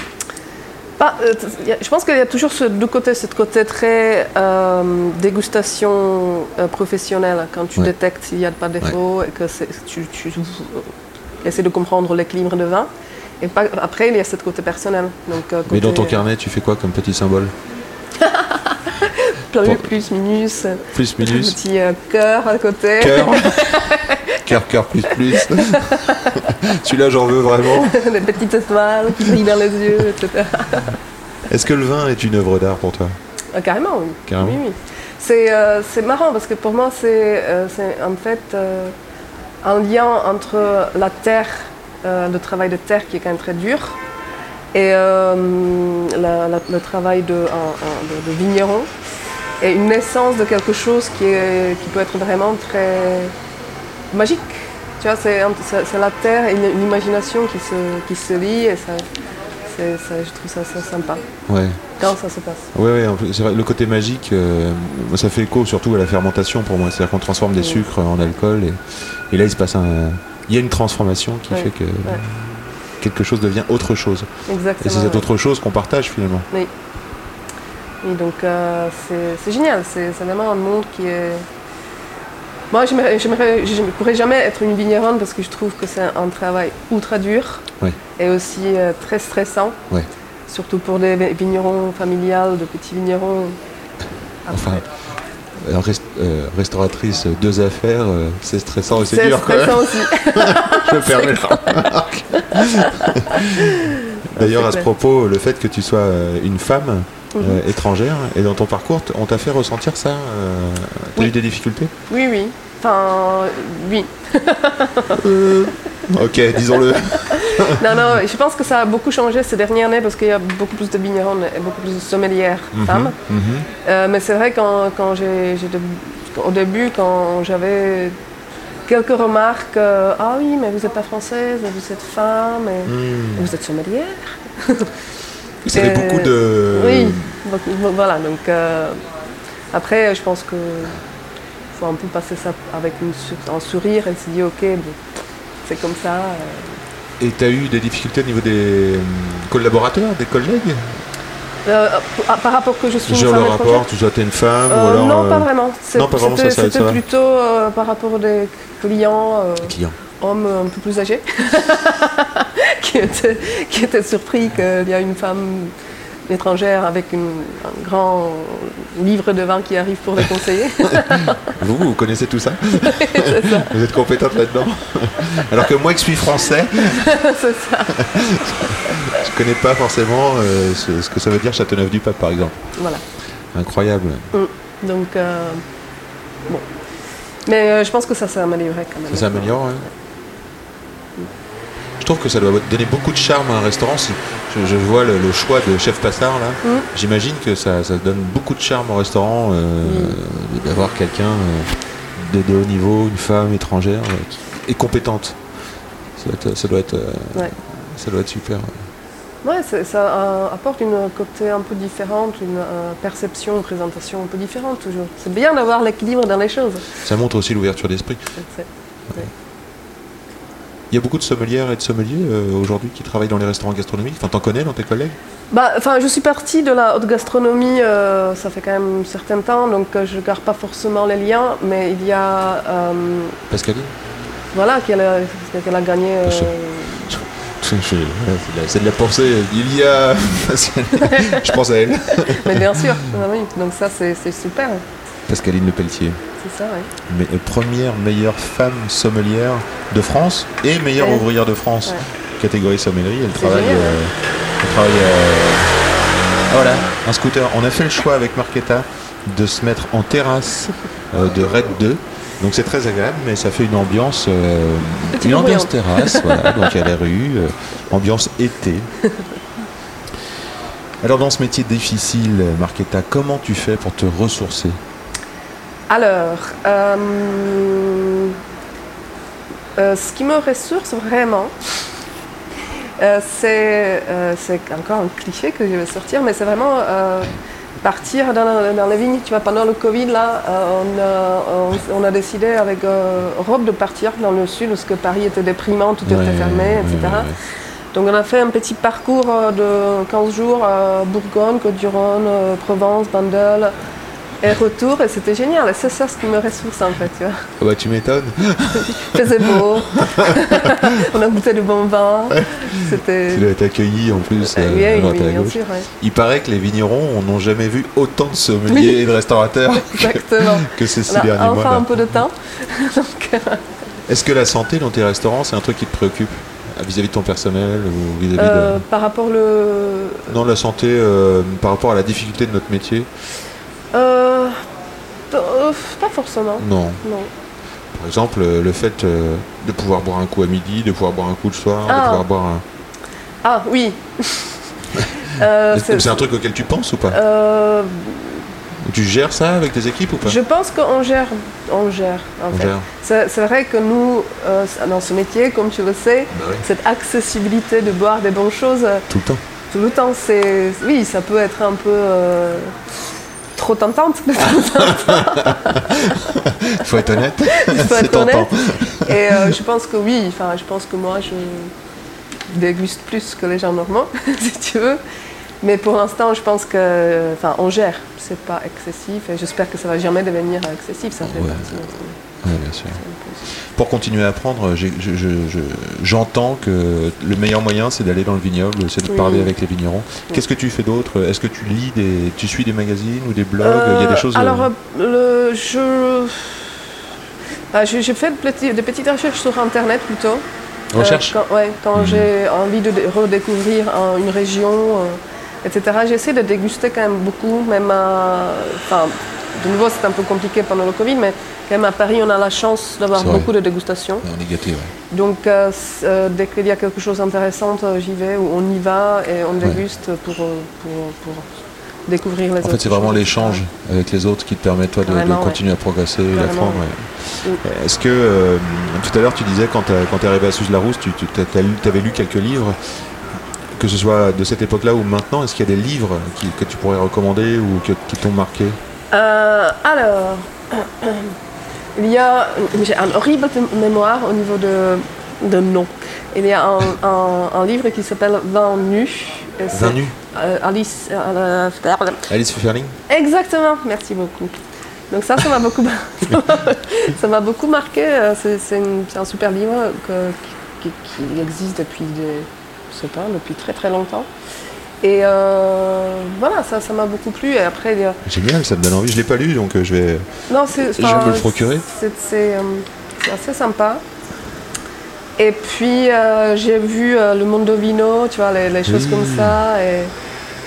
Je pense qu'il y a toujours ce deux côtés, ce côté très euh, dégustation euh, professionnelle, quand tu Ouais. détectes s'il n'y a pas de défaut et que c'est- tu, tu essaies de comprendre l'équilibre de vin. Et pas- après, il y a ce côté personnel. Donc, euh, Mais dans ton carnet, tu fais quoi comme petit symbole Plus, plus, minus, euh, Plus, un minus, petit euh, cœur à côté. cœur. cœur, cœur, plus, plus. Celui-là, j'en veux vraiment. des petites étoiles qui brillent dans les yeux, etc. Est-ce que le vin est une œuvre d'art pour toi? Ah, carrément, oui. Carrément. Oui, oui. C'est euh, marrant parce que pour moi, c'est euh, en fait euh, un lien entre la terre, euh, le travail de terre qui est quand même très dur, et euh, le travail de, vigneron, et une naissance de quelque chose qui, peut être vraiment très magique. Tu vois, c'est la terre et l'imagination qui se, qui se c'est- ça- je trouve ça, ça sympa Ouais. quand ça se passe. Ouais, c'est vrai, le côté magique, euh, ça fait écho surtout à la fermentation pour moi. C'est-à-dire qu'on transforme des Oui. sucres en alcool et, et là il se passe un. Il y a une transformation qui Ouais, fait que quelque chose devient autre chose. Et Exactement. c'est cette autre chose qu'on partage finalement. Et donc euh, c'est- génial, c'est c'est vraiment un monde qui est... Moi, je ne pourrais jamais être une vigneronne parce que je trouve que c'est un travail ultra dur et aussi euh, très stressant. Surtout pour des vi- vignerons familiales, de petits vignerons. Enfin, euh, rest- euh, restauratrice, deux affaires, euh, c'est stressant et c'est C'est dur même. stressant aussi. Je me permets. D'ailleurs, à ce propos, le fait que tu sois une femme euh, Mhm. étrangère et dans ton parcours, on t'a fait ressentir ça euh, T'as Oui. eu des difficultés? Oui, oui. Enfin, oui. Ok, disons-le. Non, non, je pense que ça a beaucoup changé ces dernières années parce qu'il y a beaucoup plus de vignerons et beaucoup plus de sommelières femmes. Mhm. Euh, mais c'est vrai quand, quand j'ai, au début, quand j'avais quelques remarques, euh, ah oui, mais vous n'êtes pas française, vous êtes femme, et, Mhm. et vous êtes sommelière. Fait Euh, beaucoup de. Oui, voilà. Donc euh, après, je pense que un peu passer ça avec une un sourire et se dire ok, bon, c'est comme ça. euh. Et t'as eu des difficultés au niveau des euh, collaborateurs, des collègues? Euh, par par rapport que je suis femme le rapport, tu être une femme ou Euh, alors. non, pas vraiment. C'était, plutôt euh, par rapport des clients, euh, Client. hommes un peu plus âgés, qui, étaient, qui étaient surpris qu'il y a une femme étrangère avec une- un grand livre de vin qui arrive pour les conseiller. Vous, vous connaissez tout ça Vous êtes compétente là-dedans Alors que moi qui suis français, c'est ça. je connais pas forcément euh, ce, ce que ça veut dire Châteauneuf-du-Pape par exemple. Voilà. Incroyable. Donc, euh, bon. Mais euh, je pense que ça s'est amélioré quand même. Ça s'améliore. Je trouve que ça doit donner beaucoup de charme à un restaurant. Si je, je vois le, le choix de chef passard là, Mm. j'imagine que ça, ça donne beaucoup de charme au restaurant euh, d'avoir quelqu'un euh, de, de haut niveau, une femme étrangère euh, qui est compétente. Ça doit être, ça doit être, euh, Ouais. ça doit être super. Ouais, ça euh, apporte une côté un peu différente, une euh, perception, une présentation un peu différente toujours. C'est bien d'avoir l'équilibre dans les choses. Ça montre aussi l'ouverture d'esprit. Il y a beaucoup de sommelières et de sommeliers euh, aujourd'hui qui travaillent dans les restaurants gastronomiques. Enfin, t'en connais dans tes collègues? Bah, enfin, je suis partie de la haute gastronomie, euh, ça fait quand même un certain temps, donc euh, je garde pas forcément les liens, mais il y a, euh, Pascaline voilà, qu'elle a, qu'elle a gagné. c'est de la- pensée. Il y a. je pense à elle. mais bien sûr, ah oui, donc ça c'est c'est super, Pascaline Le Pelletier. C'est ça, oui. Mais, euh, première meilleure femme sommelière de France et meilleure Ouais. ouvrière de France. Ouais. Catégorie sommellerie. Elle travaille. génial, euh, elle travaille euh, ah, voilà, un scooter. On a fait le choix avec Marquetta de se mettre en terrasse euh, de Red 2. Donc c'est très agréable, mais ça fait une ambiance, euh, une ambiance bruyant. terrasse, voilà. Donc il y a les rues, euh, ambiance été. Alors dans ce métier difficile, Marquetta, comment tu fais pour te ressourcer? Alors, euh, euh, ce qui me ressource vraiment, euh, c'est encore un cliché que je vais sortir, mais c'est vraiment partir dans, la- dans vignes. Tu vois, pendant le Covid, là, on, a, on- on a décidé avec Rob de partir dans le sud parce que Paris était déprimant, tout Ouais, était fermé, etc. ouais, ouais. Donc on a fait un petit parcours de 15 jours à Bourgogne, Côte-du-Rhône, Provence, Bandol et retour et c'était génial. Et c'est ça ce qui me ressource en fait. Tu vois. Ah bah tu m'étonnes. Faisait beau, on a goûté du bon vin. C'était. Tu dois être accueilli en plus Euh, euh, oui, oui, bien sûr, ouais. Il paraît que les vignerons n'ont jamais vu autant de sommeliers et de restaurateurs Exactement. que ces six On a derniers mois. enfin là. un peu de temps. Donc, euh, Est-ce que la santé dans tes restaurants, c'est un truc qui te préoccupe euh, vis-à-vis de ton personnel ou vis-à-vis euh, de... par rapport le. Non, la santé euh, par rapport à la difficulté de notre métier euh, pas forcément. Non. Non. Par exemple, euh, le fait euh, de pouvoir boire un coup à midi, de pouvoir boire un coup le soir, de Ah. pouvoir boire un... Ah oui. Euh, C'est un truc auquel tu penses ou pas euh, Tu gères ça avec tes équipes ou pas Je pense qu'on gère, on gère. C'est vrai que nous, euh, dans ce métier, comme tu le sais, Bah oui. cette accessibilité de boire des bonnes choses Tout le temps. tout le temps, c'est, oui, ça peut être un peu trop tentante de temps en faut être honnête. il faut être honnête. tentant. Et euh, je pense que oui, enfin, je pense que moi, je déguste plus que les gens normaux, si tu veux. Mais pour l'instant, je pense que, enfin, on gère. C'est pas excessif et j'espère que ça va jamais devenir excessif. Ça fait Ouais. partie de sûr. Pour continuer à apprendre, je- j'entends que le meilleur moyen, c'est d'aller dans le vignoble, c'est de Oui. parler avec les vignerons. Oui. Qu'est-ce que tu fais d'autre? Est-ce que tu lis des, tu suis des magazines ou des blogs? Il y a des Euh, choses. Alors, euh, euh, le, je, ah, je, je fais des petites recherches sur Internet plutôt. recherche. Euh, quand ouais, quand Mhm. j'ai envie de dé- redécouvrir un- une région, euh, etc. J'essaie de déguster quand même beaucoup, même. Enfin, de nouveau, c'est un peu compliqué pendant le Covid, mais quand même à Paris, on a la chance d'avoir beaucoup de dégustations. On est gâté, ouais. Donc, euh, euh, dès qu'il y a quelque chose d'intéressant, euh, j'y vais ou on y va et on Ouais. déguste pour, pour, pour découvrir les En autres. fait, c'est vraiment l'échange avec les autres qui te permet toi de, de Vraiment, ouais. continuer à progresser et d'apprendre. ouais. ouais. Est-ce que euh, tout à l'heure tu disais quand tu es arrivé à Suze-Larousse, tu, tu avais lu quelques livres, que ce soit de cette époque-là ou maintenant, est-ce qu'il y a des livres qui- que tu pourrais recommander ou que- qui t'ont marqué? Euh, alors, il y a, j'ai un horrible mémoire au niveau de, de nom. Il y a un, un- un livre qui s'appelle Vin nu. Vin nu euh, Alice. euh, euh, Alice Ferling exactement, merci beaucoup. Donc ça, ça m'a beaucoup, ça m'a beaucoup marqué. Euh, C'est, un super livre que- qui, qui existe depuis, des, je sais pas, depuis très très longtemps. Et euh, voilà, ça, ça m'a beaucoup plu. Et après, Génial, ça me donne envie. Je l'ai pas lu, donc euh, je vais. Non, c'est Je vais me le procurer. C'est c'est, euh, c'est assez sympa. Et puis euh, j'ai vu euh, le Mondovino, tu vois, les, les choses comme ça. Et,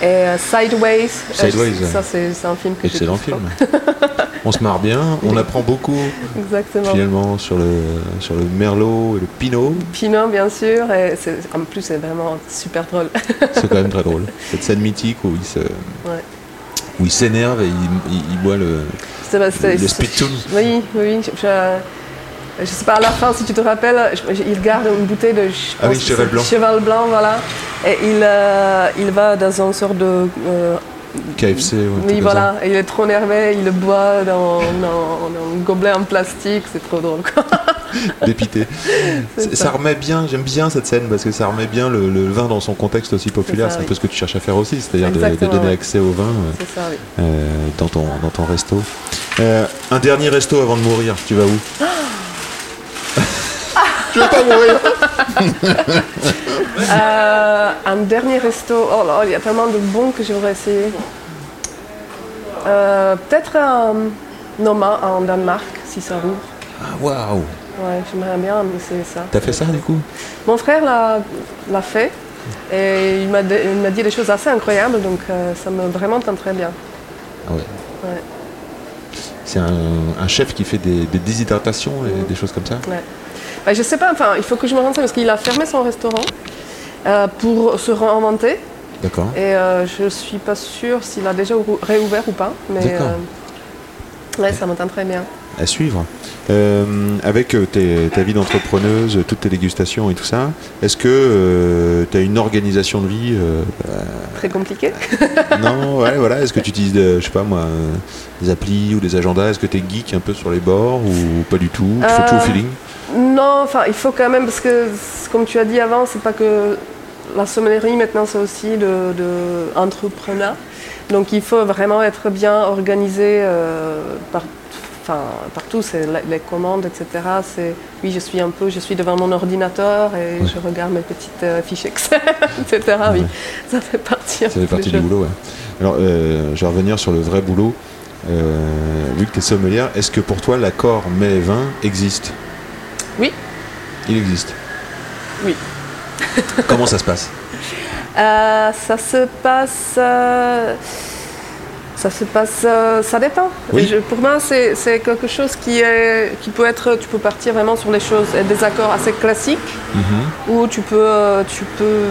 et, euh, Sideways. Sideways, Euh, ça, c'est un film que Excellent film. on se marre bien, on apprend beaucoup Exactement. finalement sur le, sur le Merlot et le Pinot. Pinot, bien sûr. Et en plus, c'est vraiment super drôle. C'est quand même très drôle. Cette scène mythique où il se. Où il s'énerve et il, il- il boit le, le spittoon. Oui, oui. Je, je, sais pas, à la fin, si tu te rappelles, il garde une bouteille de Ah oui, cheval blanc. cheval blanc, voilà. Et il, euh, il va dans une sorte de. euh, KFC. ouais, oui, voilà. Et il est trop nerveux, il le boit dans, dans- dans un gobelet en plastique, c'est trop drôle. quoi. Dépité. Ça. ça. remet bien, j'aime bien cette scène parce que ça remet bien le, le vin dans son contexte aussi populaire. C'est un peu ce que tu cherches à faire aussi, c'est-à-dire de, donner accès au vin euh, C'est ça, oui. euh, dans, ton, dans ton resto. Un dernier resto avant de mourir, tu vas où? Veux pas mourir Euh, un dernier resto. Oh là, il y a tellement de bons que j'aurais essayé. Euh, Peut-être un Noma en Danemark, si ça roule. Ah, waouh Ouais, j'aimerais bien essayer ça. T'as fait ça du coup? Mon frère l'a fait et il m'a dit des choses assez incroyables, donc euh, ça me vraiment tente très bien. Ah ouais. Ouais. C'est un, un chef qui fait des, des déshydratations et des choses comme ça Ouais. Bah, je sais pas, enfin, il faut que je me renseigne parce qu'il a fermé son restaurant euh, pour se réinventer D'accord. et euh, je suis pas sûre s'il a déjà réouvert ou pas, mais D'accord. euh, ouais, ça me tente très bien. À suivre. Euh, avec euh, tes- ta vie d'entrepreneuse, toutes tes dégustations et tout ça, est-ce que tu as une organisation de vie euh, Très compliqué. Non, ouais, voilà. Est-ce que tu utilises, des, je sais pas moi, euh, des applis ou des agendas? Est-ce que tu es geek un peu sur les bords ou pas du tout? Tu fais tout au Euh, feeling? Non, enfin, il faut quand même, parce que, comme tu as dit avant, c'est pas que la sommellerie, maintenant, c'est aussi de, de entrepreneur. Donc, il faut vraiment être bien organisé euh, par, enfin, partout, c'est les commandes, etc. C'est, oui, je suis un peu, je suis devant mon ordinateur et Ouais. je regarde mes petites euh, fiches Excel, etc. Oui, Ouais. ça fait partie. Ça fait partie du boulot, ouais. Alors, euh, je vais revenir sur le vrai boulot. Euh, vu que tu es sommelière, est-ce que pour toi l'accord mets-vin existe? Oui. Il existe Oui. Comment ça se passe? Euh, ça se passe. Euh, ça se passe. euh, ça dépend. Oui. Je- pour moi, c'est quelque chose qui, est, qui peut être. Tu peux partir vraiment sur des choses, des accords assez classiques, ou tu peux, euh, tu peux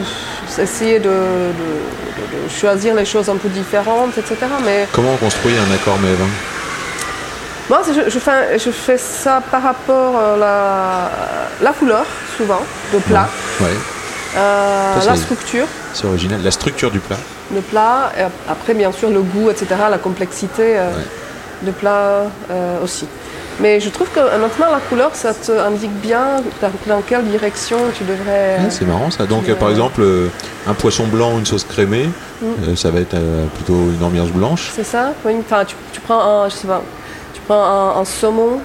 essayer de, de- de- de choisir les choses un peu différentes, etc. Mais Comment on construit un accord mets-vin moi, je, je fais, je fais ça par rapport à la, la couleur, souvent, de plat, Ouais, euh, Ça, la structure. c'est original. La structure du plat. Le plat, et ap- après bien sûr le goût, etc., la complexité euh, Ouais. de plat euh, aussi. Mais je trouve que honnêtement la couleur, ça te indique bien dans, quelle direction tu devrais... Ouais, c'est marrant ça. Donc, euh, par exemple, euh, un poisson blanc, une sauce crémée, Mm. euh, ça va être euh, plutôt une ambiance blanche. c'est ça Oui, enfin tu, tu prends un, je sais pas, tu prends un, un saumon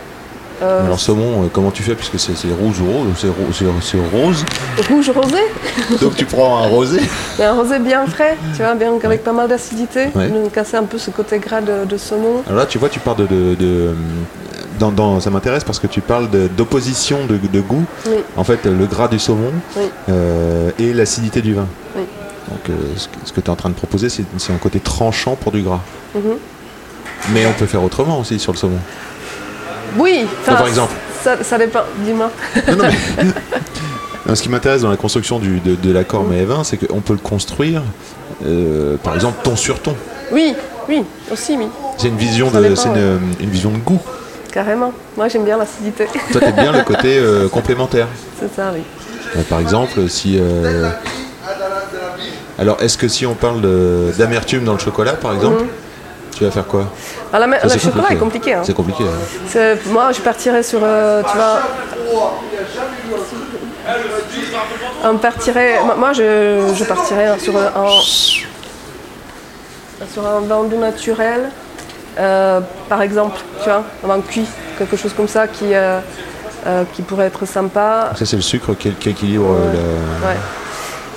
euh, Alors, saumon, euh, comment tu fais Puisque c'est rouge ou rose, c'est ro- c'est- c'est rose. rouge rosé, Donc, tu prends un rosé. mais un rosé bien frais, tu vois, bien avec pas mal d'acidité, Ouais. donc casser un peu ce côté gras de, de saumon. Alors là, tu vois, tu parles de. de- de- dans, dans- ça m'intéresse parce que tu parles d'opposition de, de goût. Oui. En fait, le gras du saumon Oui. euh, et l'acidité du vin. Oui. Donc, euh, ce que, tu es en train de proposer, c'est un côté tranchant pour du gras. Mhm. Mais on peut faire autrement aussi sur le saumon. Oui, enfin, par exemple. Ça, ça dépend, dis-moi. Non, non, mais- Non, ce qui m'intéresse dans la construction du- de, de l'accord mais vin, c'est qu'on peut le construire, euh, par exemple, ton sur ton. Oui, oui, aussi oui. C'est une vision Ça de, dépend, c'est une, une vision de goût. Carrément. Moi, j'aime bien l'acidité. Toi, t'aimes bien le côté euh, complémentaire. C'est ça, oui. Euh, par exemple, si. euh, Alors, est-ce que si on parle d'amertume dans le chocolat, par exemple, tu vas faire quoi Ah, la, Ça, c'est chocolat compliqué. est compliqué. hein. C'est compliqué. hein. Moi, je partirais sur, euh, tu vois... On partirait... moi- je, je partirais sur un... Sur un vin doux naturel, euh, par exemple, tu vois, un vin cuit, quelque chose comme ça qui, euh, euh, qui pourrait être sympa. Ça, c'est le sucre qui, qui équilibre euh, le- Ouais.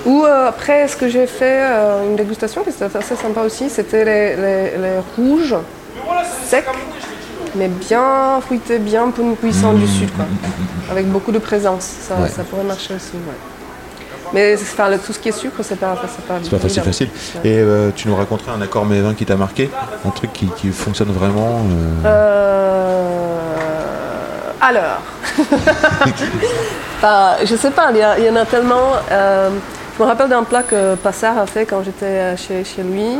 Ou euh, après, ce que j'ai fait, euh, une dégustation qui était assez sympa aussi, c'était les, les- les rouges secs, mais bien fruités, bien puissants du sud, quoi. avec beaucoup de présence. Ça, Ouais. ça pourrait marcher aussi. ouais. Mais enfin, le- tout ce qui est sucre, c'est pas, pas, pas facile, facile. Ouais. Et euh, tu nous raconterais un accord mais vin qui t'a marqué? Un truc qui, qui fonctionne vraiment alors, Bah, je sais pas, il y, y en a tellement. Je me rappelle d'un plat que Passard a fait quand j'étais euh, chez, chez lui.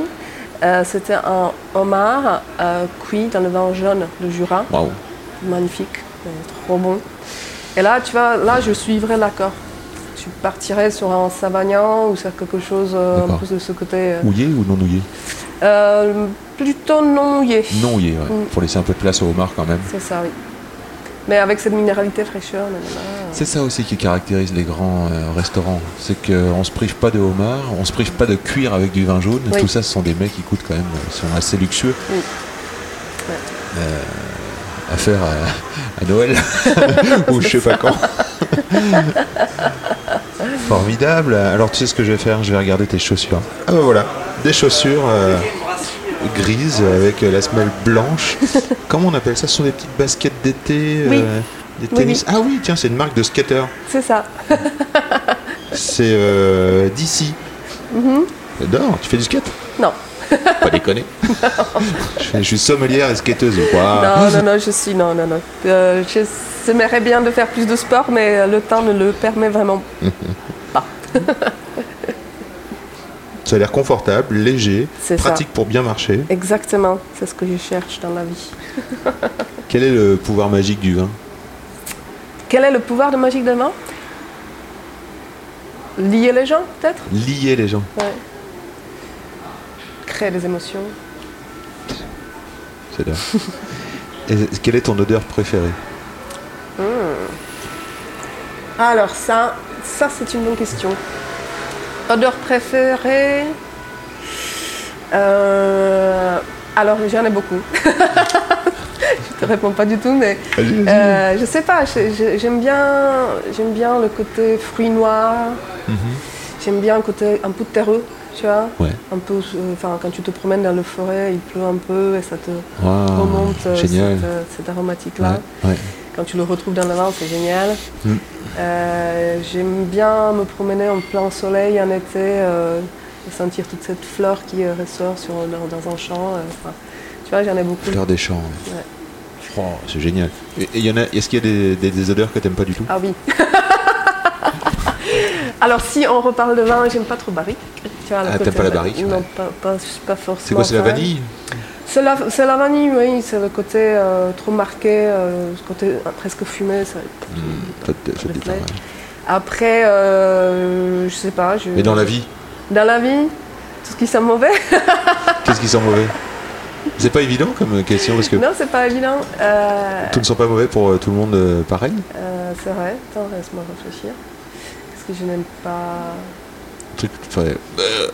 Euh, C'était un homard euh, cuit dans le vin jaune de Jura, Waouh magnifique, trop bon. Et là, tu vois, là, je suivrais l'accord. Tu partirais sur un savagnin ou sur quelque chose euh, un D'accord. peu de ce côté. Ouillé ou non ouillé plutôt non mouillé. Non ouillé, ouais. Mm. Faut laisser un peu de place au homard quand même. C'est ça, oui. Mais avec cette minéralité fraîcheur, nanana. C'est ça aussi qui caractérise les grands euh, restaurants. C'est qu'on se prive pas de homard, on se prive pas de cuir avec du vin jaune. Oui. Tout ça, ce sont des mets qui coûtent quand même, euh, sont assez luxueux. Oui. Euh, à faire à, à Noël ou je sais pas quand. Formidable. Alors tu sais ce que je vais faire? Je vais regarder tes chaussures. Ah bah voilà, des chaussures euh, grises avec euh, la semelle blanche. Comment on appelle ça? Ce sont des petites baskets d'été Oui. euh, Des Oui, tennis? Ah oui, tiens, c'est une marque de skater. C'est ça. C'est euh, d'ici. J'adore, tu fais du skate? Non. Pas déconner. je, je suis sommelière et skateuse ou quoi? Non, non, non, je suis. Non, non, non. Euh, je- J'aimerais bien de faire plus de sport, mais le temps ne le permet vraiment pas. Ça a l'air confortable, léger, C'est ça. pratique pour bien marcher. Exactement, c'est ce que je cherche dans la vie. Quel est le pouvoir magique du vin? Quel est le pouvoir de Magique de Vin? Lier les gens, peut-être? Lier les gens. Ouais. Créer des émotions. J'adore. Et quelle est ton odeur préférée? Alors ça, ça c'est une bonne question. Odeur préférée Euh, Alors j'en ai beaucoup. je te réponds pas du tout, mais euh, je sais pas. J'aime bien, j'aime bien le côté fruits noirs. J'aime bien le côté un peu terreux, tu vois. Ouais. Un peu, euh, enfin quand tu te promènes dans la forêt, il pleut un peu et ça te Waouh, remonte euh, cette, aromatique là. Ouais, ouais. Quand tu le retrouves dans le vin, c'est génial. Mm. Euh, J'aime bien me promener en plein soleil en été euh, et sentir toute cette fleur qui euh, ressort sur, dans, dans un champ. enfin, tu vois, j'en ai beaucoup. Fleur des champs. ouais. Oh, c'est génial. Et et il y en a. Est-ce qu'il y a des, des- des odeurs que t'aimes pas du tout? Ah oui. Alors si on reparle de vin, j'aime pas trop barrique. Tu vois, Ah, t'aimes pas la barrique, Non, ouais. pas, pas, pas forcément. C'est quoi C'est la vanille? C'est la, vanille, oui. C'est le côté euh, trop marqué, euh, ce côté euh, presque fumé. ça- Hmm, Ça ouais. Après, je sais pas. Je... Mais dans la vie, Dans la vie, tout ce qui sent mauvais qu'est-ce qui sent mauvais? C'est pas évident comme question parce que Non, c'est pas évident. Tout ne sent pas mauvais pour tout le monde pareil? c'est vrai. Attends, laisse-moi réfléchir. Qu'est-ce que je n'aime pas Un truc, enfin, euh,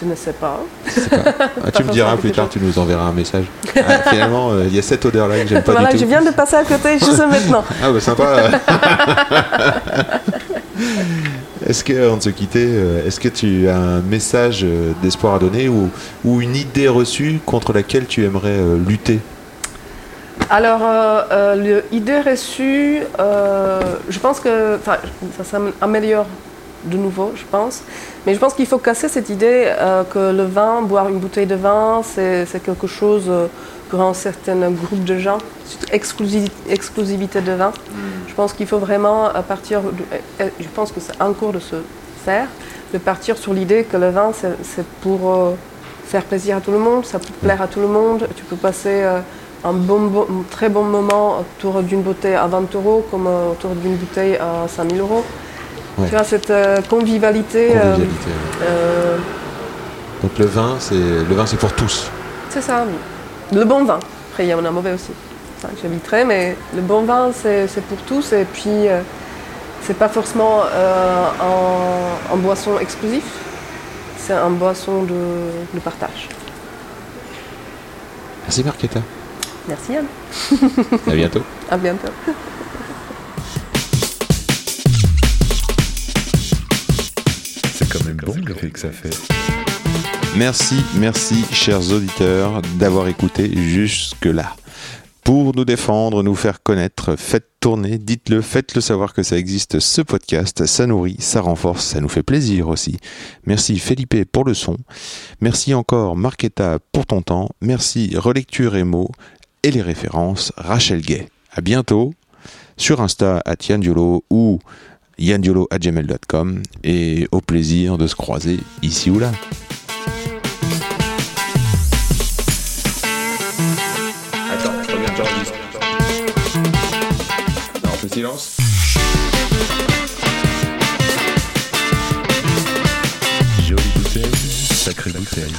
Je ne sais pas. ah, tu me diras plus tard, tu nous enverras un message. Ah, finalement, euh, il y a cette odeur là que j'aime pas voilà, du tout. je viens de passer à côté, je sais maintenant. Ah bah sympa. est-ce que, avant de se quitter, euh, est-ce que tu as un message euh, d'espoir à donner ou, ou une idée reçue contre laquelle tu aimerais euh, lutter? Alors, euh, l'idée reçue, euh, je pense que ça s'améliore de nouveau, je pense. Mais je pense qu'il faut casser cette idée euh, que le vin, boire une bouteille de vin, c'est quelque chose euh, pour un certain groupe de gens, exclusi- exclusivité de vin. Je pense qu'il faut vraiment à partir, de- euh, je pense que c'est en cours de se faire, de partir sur l'idée que le vin, c'est pour euh, faire plaisir à tout le monde, ça peut plaire à tout le monde. Tu peux passer un, bon, bon- un très bon moment autour d'une bouteille à 20 euros comme autour d'une bouteille à 5000 euros. Ouais. Tu vois, cette euh, convivialité, euh, ouais. euh, Donc le vin, c'est le vin, c'est pour tous. c'est ça, oui. Le bon vin. Après, il y en a un mauvais aussi. Ça, j'éviterai, mais le bon vin, c'est c'est pour tous. Et puis, c'est pas forcément un, un boisson exclusif. C'est un boisson de, de partage. Merci Marquetta. Merci Anne. À bientôt. À bientôt. Bon l'effet que ça fait. Merci, merci, chers auditeurs, d'avoir écouté jusque-là. Pour nous défendre, nous faire connaître, faites tourner, dites-le, faites-le savoir que ça existe ce podcast, ça nourrit, ça renforce, ça nous fait plaisir aussi. Merci Felipe pour le son, merci encore Marquetta pour ton temps, merci Relecture et mots et les références Rachel Gay. À bientôt sur Insta à Yandiolo ou yandiolo@gmail.com et au plaisir de se croiser ici ou là. Attends, reviens, j'enregistre. Non, on fait silence. Jolie bouteille, sacrée bouteille.